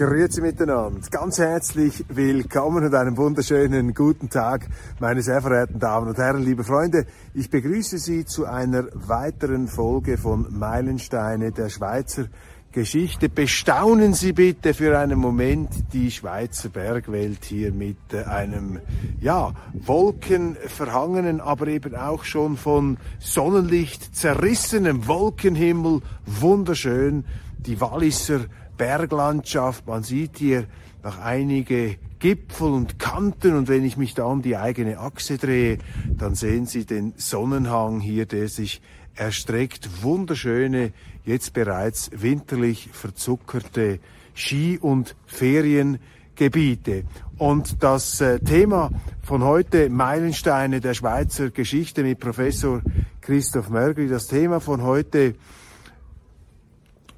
Grüezi miteinander. Ganz herzlich willkommen und einen wunderschönen guten Tag, meine sehr verehrten Damen und Herren, liebe Freunde. Ich begrüße Sie zu einer weiteren Folge von Meilensteine der Schweizer Geschichte. Bestaunen Sie bitte für einen Moment die Schweizer Bergwelt hier mit äh, einem, ja, wolkenverhangenen, aber eben auch schon von Sonnenlicht zerrissenem Wolkenhimmel. Wunderschön. Die Walliser Berglandschaft. Man sieht hier noch einige Gipfel und Kanten und wenn ich mich da um die eigene Achse drehe, dann sehen Sie den Sonnenhang hier, der sich erstreckt. Wunderschöne, jetzt bereits winterlich verzuckerte Ski- und Feriengebiete. Und das äh, Thema von heute, Meilensteine der Schweizer Geschichte mit Professor Christoph Mörgli, das Thema von heute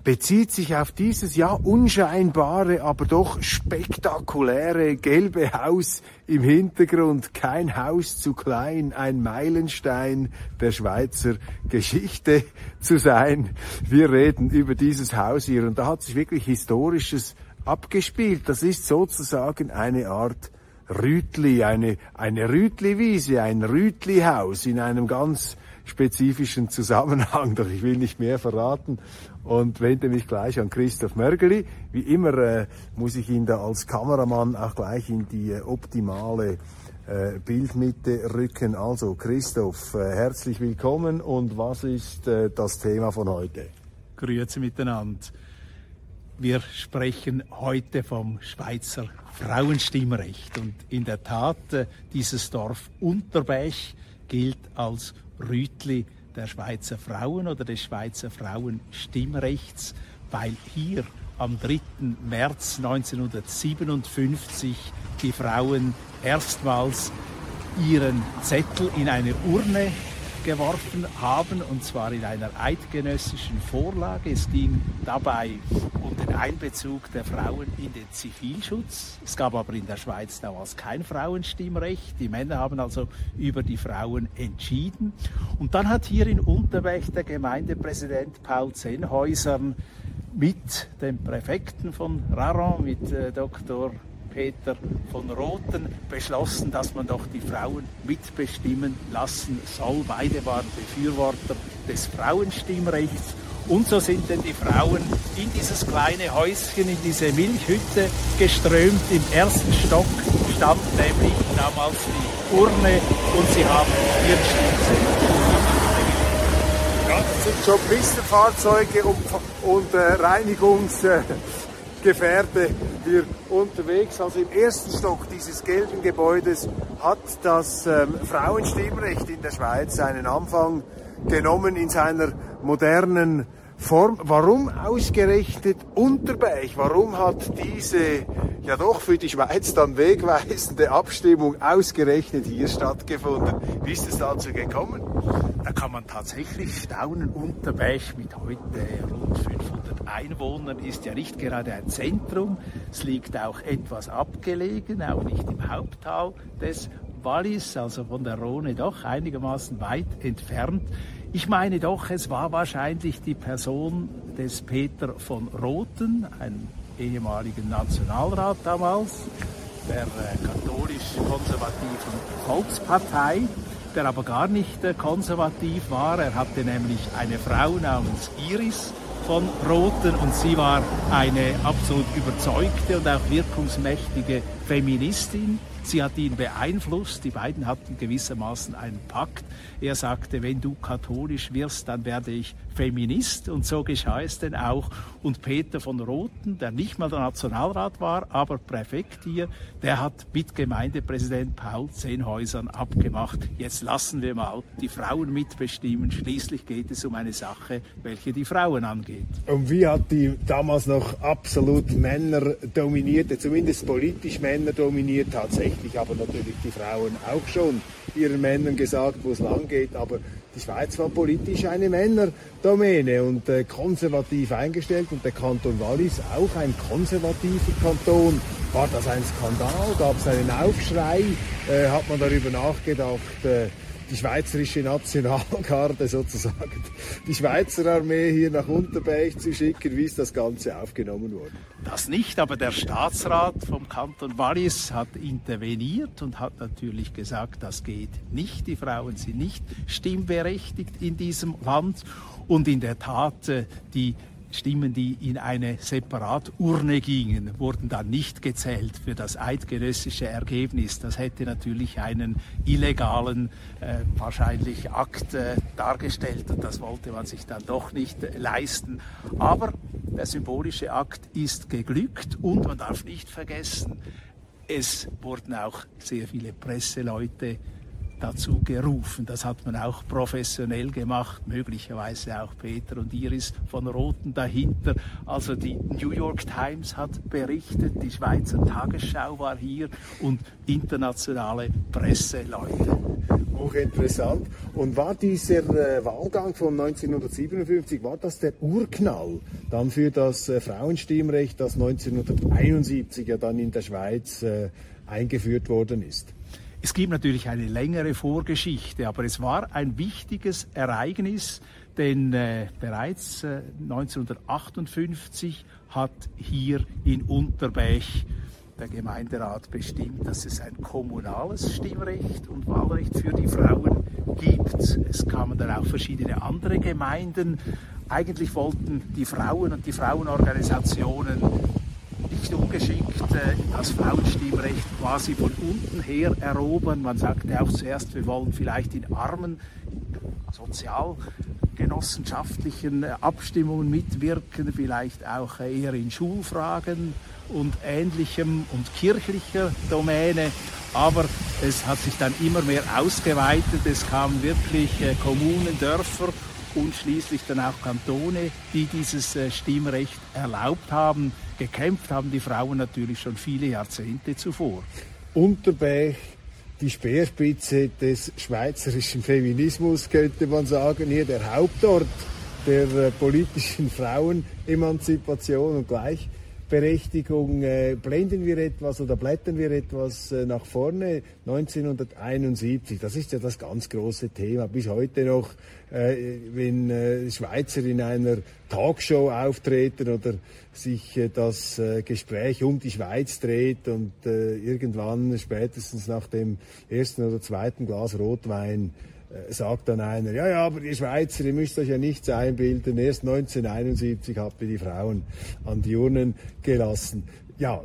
bezieht sich auf dieses ja unscheinbare, aber doch spektakuläre gelbe Haus im Hintergrund. Kein Haus zu klein, ein Meilenstein der Schweizer Geschichte zu sein. Wir reden über dieses Haus hier und da hat sich wirklich Historisches abgespielt. Das ist sozusagen eine Art Rütli, eine, eine Rütli-Wiese, ein Rütli-Haus in einem ganz spezifischen Zusammenhang, doch ich will nicht mehr verraten und wende mich gleich an Christoph Mörgeli. Wie immer äh, muss ich ihn da als Kameramann auch gleich in die äh, optimale äh, Bildmitte rücken. Also Christoph, äh, herzlich willkommen und was ist äh, das Thema von heute? Grüezi miteinander. Wir sprechen heute vom Schweizer Frauenstimmrecht und in der Tat, äh, dieses Dorf Unterbech gilt als Rütli der Schweizer Frauen oder des Schweizer Frauenstimmrechts, weil hier am 3. März 1957 die Frauen erstmals ihren Zettel in eine Urne geworfen haben, und zwar in einer eidgenössischen Vorlage. Es ging dabei um den Einbezug der Frauen in den Zivilschutz. Es gab aber in der Schweiz damals kein Frauenstimmrecht. Die Männer haben also über die Frauen entschieden. Und dann hat hier in Unterweg der Gemeindepräsident Paul Zenhäusern mit dem Präfekten von Raron, mit äh, Dr. Peter von Roten beschlossen, dass man doch die Frauen mitbestimmen lassen soll. Beide waren Befürworter des Frauenstimmrechts. Und so sind denn die Frauen in dieses kleine Häuschen, in diese Milchhütte geströmt. Im ersten Stock stand nämlich damals die Urne und sie haben ihren Stimmzettel. Ja, das sind schon Pistenfahrzeuge und, und äh, Reinigungs... Äh Gefährte hier unterwegs. Also im ersten Stock dieses gelben Gebäudes hat das ähm, Frauenstimmrecht in der Schweiz seinen Anfang genommen in seiner modernen Form. Warum ausgerechnet Unterbeich? Warum hat diese ja doch für die Schweiz dann wegweisende Abstimmung ausgerechnet hier stattgefunden? Wie ist es dazu gekommen? Da kann man tatsächlich staunen. Unterbeich mit heute rund 500 Einwohnern ist ja nicht gerade ein Zentrum. Es liegt auch etwas abgelegen, auch nicht im Haupttal des Wallis, also von der Rhone doch einigermaßen weit entfernt. Ich meine doch, es war wahrscheinlich die Person des Peter von Roten, ein ehemaliger Nationalrat damals, der äh, katholisch-konservativen Volkspartei, der aber gar nicht äh, konservativ war. Er hatte nämlich eine Frau namens Iris von Roten und sie war eine absolut überzeugte und auch wirkungsmächtige Feministin. Sie hat ihn beeinflusst. Die beiden hatten gewissermaßen einen Pakt. Er sagte, wenn du katholisch wirst, dann werde ich Feminist. Und so geschah es denn auch. Und Peter von Rothen, der nicht mal der Nationalrat war, aber Präfekt hier, der hat mit Gemeindepräsident Paul Zehnhäusern abgemacht. Jetzt lassen wir mal die Frauen mitbestimmen. Schließlich geht es um eine Sache, welche die Frauen angeht. Und wie hat die damals noch absolut Männer dominierte, zumindest politisch Männer dominiert, tatsächlich aber natürlich die Frauen auch schon ihren Männern gesagt, wo es lang geht. Aber die Schweiz war politisch eine Männerdomäne und äh, konservativ eingestellt und der Kanton Wallis auch ein konservativer Kanton. War das ein Skandal? Gab es einen Aufschrei? Äh, hat man darüber nachgedacht? Äh, die schweizerische Nationalgarde sozusagen, die Schweizer Armee hier nach Unterberg zu schicken. Wie ist das Ganze aufgenommen worden? Das nicht, aber der Staatsrat vom Kanton Wallis hat interveniert und hat natürlich gesagt, das geht nicht. Die Frauen sind nicht stimmberechtigt in diesem Land. Und in der Tat, äh, die Stimmen, die in eine Separaturne gingen, wurden dann nicht gezählt für das eidgenössische Ergebnis. Das hätte natürlich einen illegalen, äh, wahrscheinlich Akt äh, dargestellt und das wollte man sich dann doch nicht äh, leisten. Aber der symbolische Akt ist geglückt und man darf nicht vergessen, es wurden auch sehr viele Presseleute dazu gerufen. Das hat man auch professionell gemacht, möglicherweise auch Peter und Iris von Roten dahinter. Also die New York Times hat berichtet, die Schweizer Tagesschau war hier und internationale Presseleute. Hochinteressant. Und war dieser äh, Wahlgang von 1957, war das der Urknall dann für das äh, Frauenstimmrecht, das 1971 ja dann in der Schweiz äh, eingeführt worden ist? Es gibt natürlich eine längere Vorgeschichte, aber es war ein wichtiges Ereignis, denn äh, bereits äh, 1958 hat hier in Unterbech der Gemeinderat bestimmt, dass es ein kommunales Stimmrecht und Wahlrecht für die Frauen gibt. Es kamen dann auch verschiedene andere Gemeinden. Eigentlich wollten die Frauen und die Frauenorganisationen nicht ungeschickt äh, das Frauenstimmrecht quasi von unten her erobern. Man sagte auch zuerst, wir wollen vielleicht in armen sozialgenossenschaftlichen äh, Abstimmungen mitwirken, vielleicht auch äh, eher in Schulfragen und ähnlichem und kirchlicher Domäne. Aber es hat sich dann immer mehr ausgeweitet. Es kamen wirklich Kommunen, Dörfer und schließlich dann auch Kantone, die dieses Stimmrecht erlaubt haben. Gekämpft haben die Frauen natürlich schon viele Jahrzehnte zuvor. Unterberg, die Speerspitze des schweizerischen Feminismus, könnte man sagen, hier der Hauptort der äh, politischen Frauenemanzipation und Gleichberechtigung. Berechtigung äh, blenden wir etwas oder blättern wir etwas äh, nach vorne. 1971, das ist ja das ganz große Thema. Bis heute noch, äh, wenn äh, Schweizer in einer Talkshow auftreten oder sich äh, das äh, Gespräch um die Schweiz dreht und irgendwann spätestens nach dem ersten oder zweiten Glas Rotwein äh, sagt dann einer, ja, ja, aber die Schweizer, ihr müsst euch ja nichts einbilden, erst 1971 habt ihr die Frauen an die Urnen gelassen. Ja,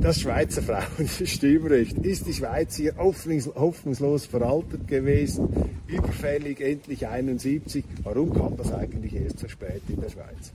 das Schweizer Frauenstimmrecht. Ist die Schweiz hier hoffnungslos veraltet gewesen, überfällig, endlich 71? Warum kam das eigentlich erst so spät in der Schweiz?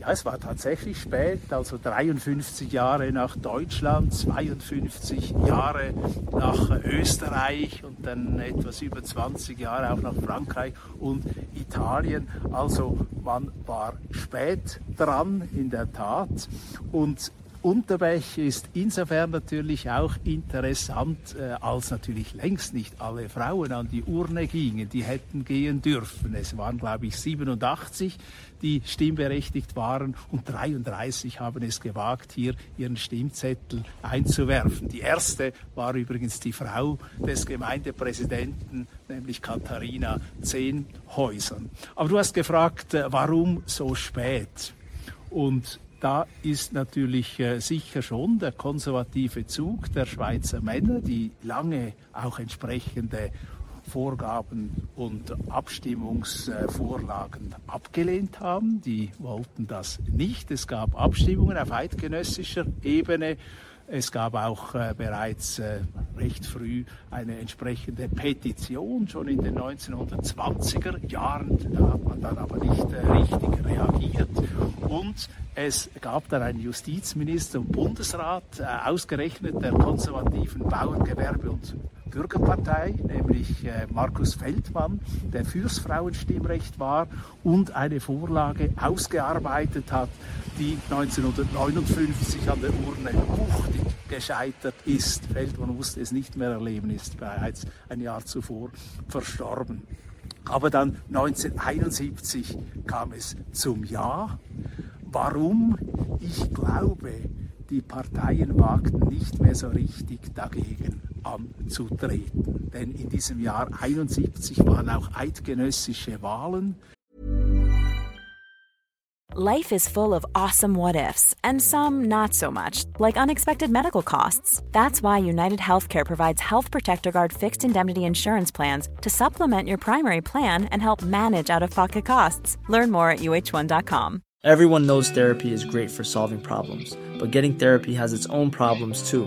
Ja, es war tatsächlich spät, also 53 Jahre nach Deutschland, 52 Jahre nach Österreich und dann etwas über 20 Jahre auch nach Frankreich und Italien. Also man war spät dran in der Tat und Unterbech ist insofern natürlich auch interessant, äh, als natürlich längst nicht alle Frauen an die Urne gingen, die hätten gehen dürfen. Es waren, glaube ich, 87, die stimmberechtigt waren und 33 haben es gewagt, hier ihren Stimmzettel einzuwerfen. Die erste war übrigens die Frau des Gemeindepräsidenten, nämlich Katharina Zehnhäusern. Aber du hast gefragt, äh, warum so spät? Und da ist natürlich äh, sicher schon der konservative Zug der Schweizer Männer, die lange auch entsprechende Vorgaben und Abstimmungsvorlagen abgelehnt haben. Die wollten das nicht. Es gab Abstimmungen auf eidgenössischer Ebene Es gab auch äh, bereits äh, recht früh eine entsprechende Petition, schon in den 1920er Jahren. Da hat man dann aber nicht äh, richtig reagiert. Und es gab dann einen Justizminister und Bundesrat, äh, ausgerechnet der konservativen Bauerngewerbe und Bürgerpartei, nämlich äh, Markus Feldmann, der fürs Frauenstimmrecht war und eine Vorlage ausgearbeitet hat, die 1959 an der Urne wuchtig gescheitert ist. Feldmann musste es nicht mehr erleben, ist bereits ein Jahr zuvor verstorben. Aber dann 1971 kam es zum Ja. Warum? Ich glaube, die Parteien wagten nicht mehr so richtig dagegen anzutreten. Denn in diesem Jahr 71 waren auch eidgenössische Wahlen. Life is full of awesome what ifs and some not so much, like unexpected medical costs. That's why United Healthcare provides Health Protector Guard fixed indemnity insurance plans to supplement your primary plan and help manage out of pocket costs. Learn more at uh1.com. Everyone knows therapy is great for solving problems, but getting therapy has its own problems too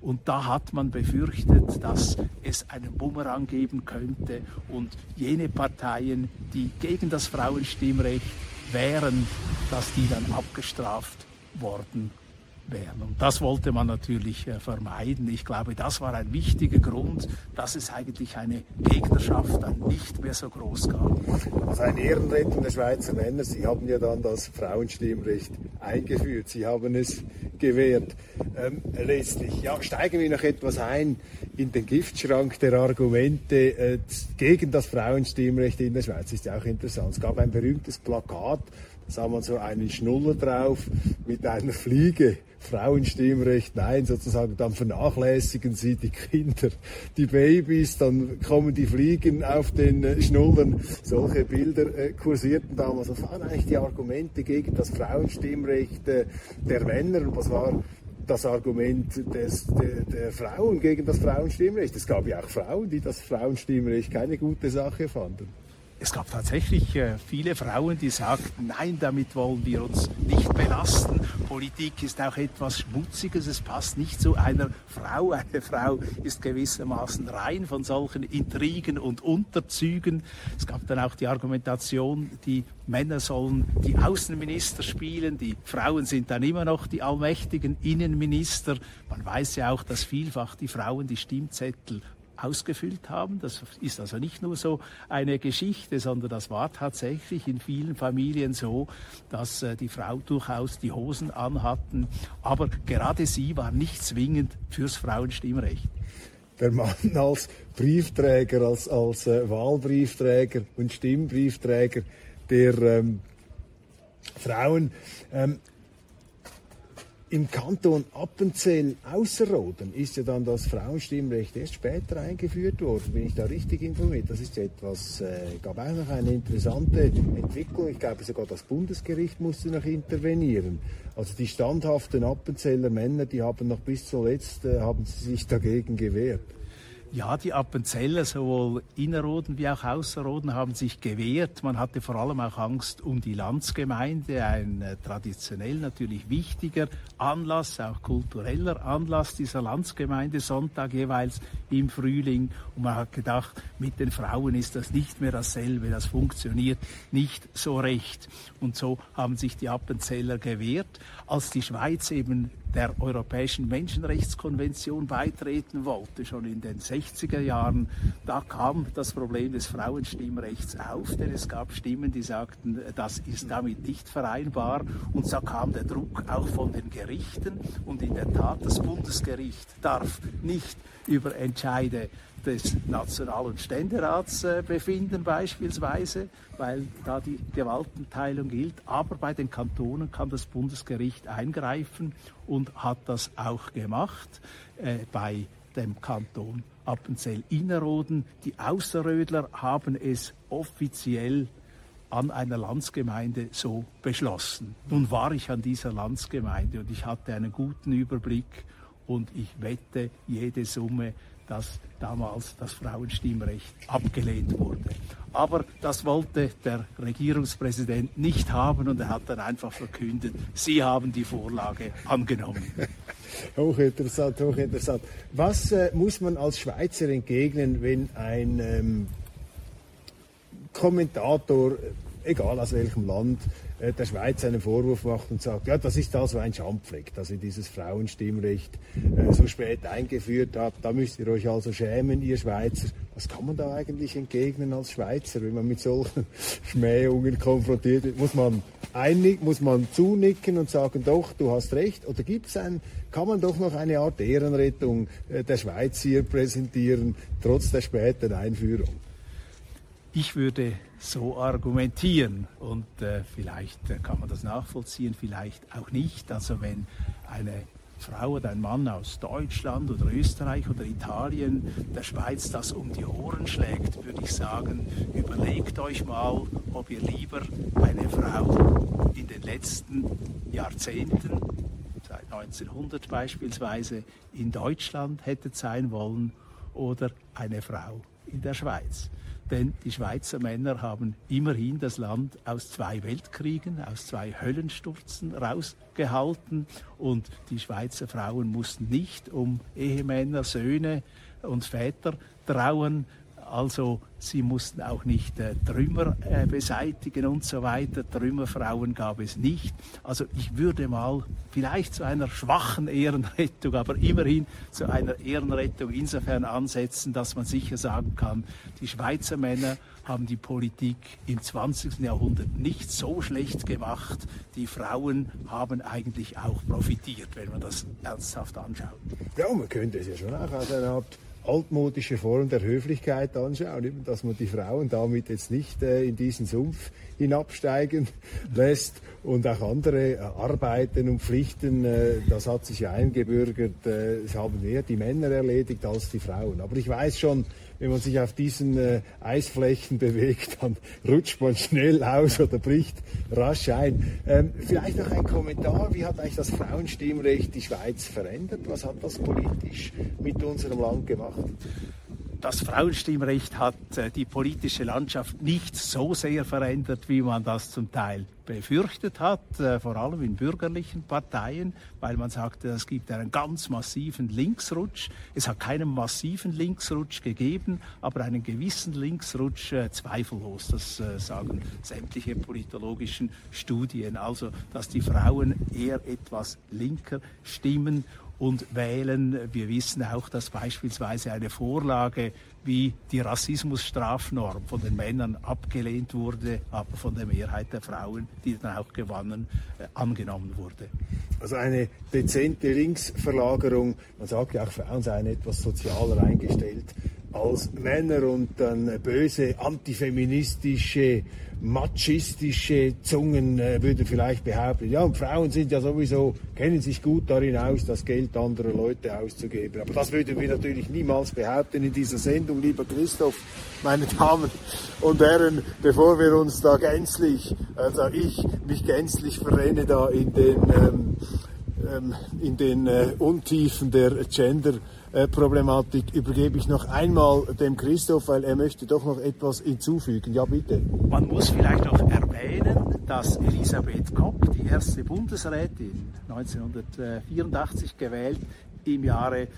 Und da hat man befürchtet, dass es einen Bumerang geben könnte. Und jene Parteien, die gegen das Frauenstimmrecht wären, dass die dann abgestraft worden wären. Und das wollte man natürlich äh, vermeiden. Ich glaube, das war ein wichtiger Grund, dass es eigentlich eine Gegnerschaft dann nicht mehr so groß gab. Also ein Ehrenrettung der Schweizer Männer. Sie haben ja dann das Frauenstimmrecht eingeführt. Sie haben es gewährt. Ähm, letztlich, ja, steigen wir noch etwas ein in den Giftschrank der Argumente äh, gegen das Frauenstimmrecht in der Schweiz. Ist ja auch interessant. Es gab ein berühmtes Plakat, sah man so einen Schnuller drauf mit einer Fliege Frauenstimmrecht, nein, sozusagen, dann vernachlässigen sie die Kinder, die Babys, dann kommen die Fliegen auf den äh, Schnullern. Solche Bilder äh, kursierten damals. Was waren eigentlich die Argumente gegen das Frauenstimmrecht äh, der Männer? Und was war das Argument des, der, der, Frauen gegen das Frauenstimmrecht. Es gab ja auch Frauen, die das Frauenstimmrecht keine gute Sache fanden. Es gab tatsächlich äh, viele Frauen, die sagten, nein, damit wollen wir uns nicht belasten. Politik ist auch etwas Schmutziges, es passt nicht zu einer Frau. Eine Frau ist gewissermaßen rein von solchen Intrigen und Unterzügen. Es gab dann auch die Argumentation, die Männer sollen die Außenminister spielen, die Frauen sind dann immer noch die allmächtigen Innenminister. Man weiß ja auch, dass vielfach die Frauen die Stimmzettel ausgefüllt haben. Das ist also nicht nur so eine Geschichte, sondern das war tatsächlich in vielen Familien so, dass äh, die Frau durchaus die Hosen anhatten. Aber gerade sie war nicht zwingend fürs Frauenstimmrecht. Der Mann als Briefträger, als, als äh, Wahlbriefträger und Stimmbriefträger der ähm, Frauen. Ähm, im Kanton Appenzell Ausserrhoden ist ja dann das Frauenstimmrecht erst später eingeführt worden. Bin ich da richtig informiert? Das ist etwas, äh, gab auch noch eine interessante Entwicklung. Ich glaube sogar das Bundesgericht musste noch intervenieren. Also die standhaften Appenzeller Männer, die haben noch bis zuletzt äh, haben sie sich dagegen gewehrt. Ja, die Appenzeller, sowohl Innerrhoden wie auch Außerrhoden, haben sich gewehrt. Man hatte vor allem auch Angst um die Landsgemeinde, ein äh, traditionell natürlich wichtiger Anlass, auch kultureller Anlass dieser Landsgemeinde, Sonntag jeweils im Frühling. Und man hat gedacht, mit den Frauen ist das nicht mehr dasselbe, das funktioniert nicht so recht. Und so haben sich die Appenzeller gewehrt. Als die Schweiz eben der Europäischen Menschenrechtskonvention beitreten wollte, schon in den 60er Jahren, da kam das Problem des Frauenstimmrechts auf, denn es gab Stimmen, die sagten, das ist damit nicht vereinbar. Und da kam der Druck auch von den Gerichten. Und in der Tat, das Bundesgericht darf nicht über Entscheide des National- und Ständerats äh, befinden beispielsweise, weil da die Gewaltenteilung gilt. Aber bei den Kantonen kann das Bundesgericht eingreifen und hat das auch gemacht. Äh, bei dem Kanton Appenzell-Innerrhoden. Die Außerrödler haben es offiziell an einer Landsgemeinde so beschlossen. Nun war ich an dieser Landsgemeinde und ich hatte einen guten Überblick und ich wette jede Summe, dass damals das Frauenstimmrecht abgelehnt wurde. Aber das wollte der Regierungspräsident nicht haben und er hat dann einfach verkündet, Sie haben die Vorlage angenommen. hochinteressant, hochinteressant. Was äh, muss man als Schweizer entgegnen, wenn ein ähm, Kommentator, egal aus welchem Land, äh, der Schweiz einen Vorwurf macht und sagt, ja, das ist also ein Schandfleck, dass ihr dieses Frauenstimmrecht äh, so spät eingeführt habt. Da müsst ihr euch also schämen, ihr Schweizer. Was kann man da eigentlich entgegnen als Schweizer, wenn man mit solchen Schmähungen konfrontiert wird? Muss man einig, muss man zunicken und sagen, doch, du hast recht? Oder gibt es ein, kann man doch noch eine Art Ehrenrettung äh, der Schweiz hier präsentieren, trotz der späten Einführung? Ich würde so argumentieren und äh, vielleicht äh, kann man das nachvollziehen, vielleicht auch nicht. Also wenn eine Frau oder ein Mann aus Deutschland oder Österreich oder Italien der Schweiz das um die Ohren schlägt, würde ich sagen, überlegt euch mal, ob ihr lieber eine Frau in den letzten Jahrzehnten, seit 1900 beispielsweise, in Deutschland hättet sein wollen oder eine Frau in der Schweiz. Denn die Schweizer Männer haben immerhin das Land aus zwei Weltkriegen, aus zwei Höllenstürzen rausgehalten. Und die Schweizer Frauen mussten nicht um Ehemänner, Söhne und Väter trauern, also sie mussten auch nicht äh, Trümmer äh, beseitigen und so weiter. Trümmerfrauen gab es nicht. Also ich würde mal vielleicht zu einer schwachen Ehrenrettung, aber immerhin zu einer Ehrenrettung insofern ansetzen, dass man sicher sagen kann, die Schweizer Männer haben die Politik im 20. Jahrhundert nicht so schlecht gemacht. Die Frauen haben eigentlich auch profitiert, wenn man das ernsthaft anschaut. Ja, man könnte es ja schon auch als eine Art altmodische Form der Höflichkeit anschauen, dass man die Frauen damit jetzt nicht äh, in diesen Sumpf hinabsteigen lässt und auch andere äh, Arbeiten und Pflichten, äh, das hat sich ja eingebürgert, äh, haben mehr die Männer erledigt als die Frauen. Aber ich weiß schon, wenn man sich auf diesen äh, Eisflächen bewegt, dann rutscht man schnell aus oder bricht rasch ein. Ähm, vielleicht noch ein Kommentar, wie hat eigentlich das Frauenstimmrecht die Schweiz verändert? Was hat das politisch mit unserem Land gemacht? das Frauenstimmrecht hat äh, die politische Landschaft nicht so sehr verändert, wie man das zum Teil befürchtet hat, äh, vor allem in bürgerlichen Parteien, weil man sagte, es gibt einen ganz massiven Linksrutsch. Es hat keinen massiven Linksrutsch gegeben, aber einen gewissen Linksrutsch äh, zweifellos. Das sagen sämtliche politologischen Studien. Also, dass die Frauen eher etwas linker stimmen und wählen. Wir wissen auch, dass beispielsweise eine Vorlage wie die Rassismusstrafnorm von den Männern abgelehnt wurde, aber von der Mehrheit der Frauen, die dann auch gewonnen, äh, angenommen wurde. Also eine dezente Linksverlagerung. Man sagt ja auch, Frauen seien etwas sozialer eingestellt als Männer und dann böse antifeministische machistische Zungen äh, würden vielleicht behaupten, ja, und Frauen sind ja sowieso, kennen sich gut darin aus, das Geld anderer Leute auszugeben. Aber das würden wir natürlich niemals behaupten in dieser Sendung, lieber Christoph, meine Damen und Herren, bevor wir uns da gänzlich, also ich mich gänzlich verrenne da in den, ähm, in den äh, Untiefen der Gender- Problematik übergebe ich noch einmal dem Christoph, weil er möchte doch noch etwas hinzufügen. Ja, bitte. Man muss vielleicht noch erwähnen, dass Elisabeth Kopp, die erste Bundesrätin 1984 gewählt, im Jahre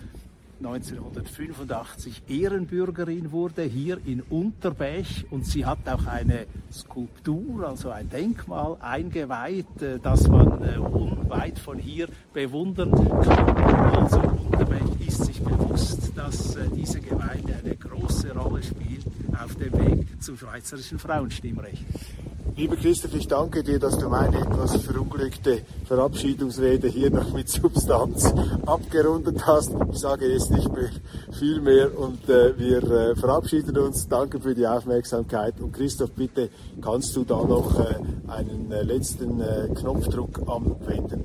1985 Ehrenbürgerin wurde hier in Unterbech und sie hat auch eine Skulptur, also ein Denkmal eingeweiht, äh, das man äh, unweit von hier bewundern kann. Also Unterbech ist sich bewusst, dass äh, diese Gemeinde eine große Rolle spielt auf dem Weg zum schweizerischen Frauenstimmrecht. Lieber Christoph, ich danke dir, dass du meine etwas verunglückte Verabschiedungsrede hier noch mit Substanz abgerundet hast. Ich sage jetzt nicht mehr viel mehr und äh, wir äh, verabschieden uns. Danke für die Aufmerksamkeit und Christoph, bitte kannst du da noch äh, einen äh, letzten äh, Knopfdruck anwenden.